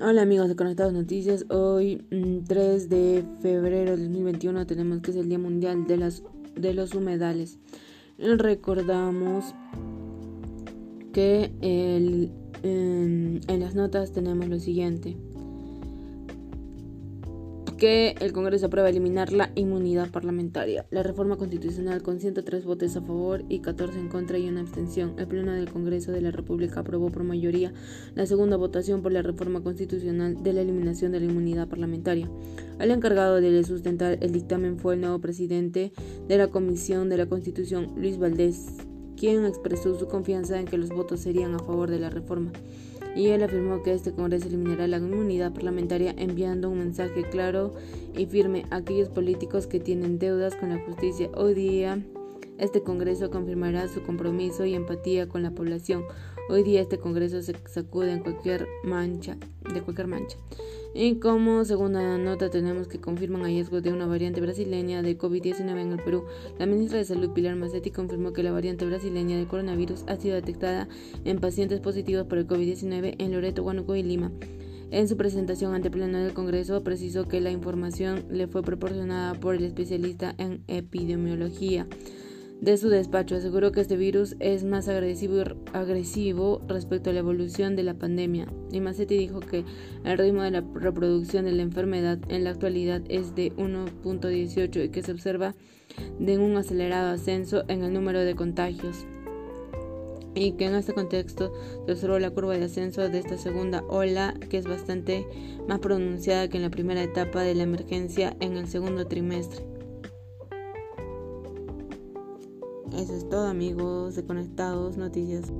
Hola amigos de Conectados Noticias, hoy 3 mm, de febrero de 2021 tenemos que es el Día Mundial de, las, de los Humedales. Recordamos que el, en las notas tenemos lo siguiente que el Congreso aprueba eliminar la inmunidad parlamentaria. La reforma constitucional con 103 votos a favor y 14 en contra y una abstención. El Pleno del Congreso de la República aprobó por mayoría la segunda votación por la reforma constitucional de la eliminación de la inmunidad parlamentaria. El encargado de sustentar el dictamen fue el nuevo presidente de la Comisión de la Constitución, Luis Valdés, quien expresó su confianza en que los votos serían a favor de la reforma y él afirmó que este Congreso eliminará la inmunidad parlamentaria enviando un mensaje claro y firme a aquellos políticos que tienen deudas con la justicia. Hoy día este Congreso confirmará su compromiso y empatía con la población. Hoy día este Congreso se sacude en cualquier mancha, de cualquier mancha. Y como segunda nota tenemos que confirman hallazgos de una variante brasileña de COVID-19 en el Perú. La ministra de Salud Pilar Macetti confirmó que la variante brasileña de coronavirus ha sido detectada en pacientes positivos por el COVID-19 en Loreto, Huánuco y Lima. En su presentación ante el Pleno del Congreso precisó que la información le fue proporcionada por el especialista en epidemiología de su despacho aseguró que este virus es más agresivo, respecto a la evolución de la pandemia. Y Massetti dijo que el ritmo de la reproducción de la enfermedad en la actualidad es de 1.18 y que se observa de un acelerado ascenso en el número de contagios y que en este contexto se observó la curva de ascenso de esta segunda ola que es bastante más pronunciada que en la primera etapa de la emergencia en el segundo trimestre. Eso es todo amigos de Conectados Noticias.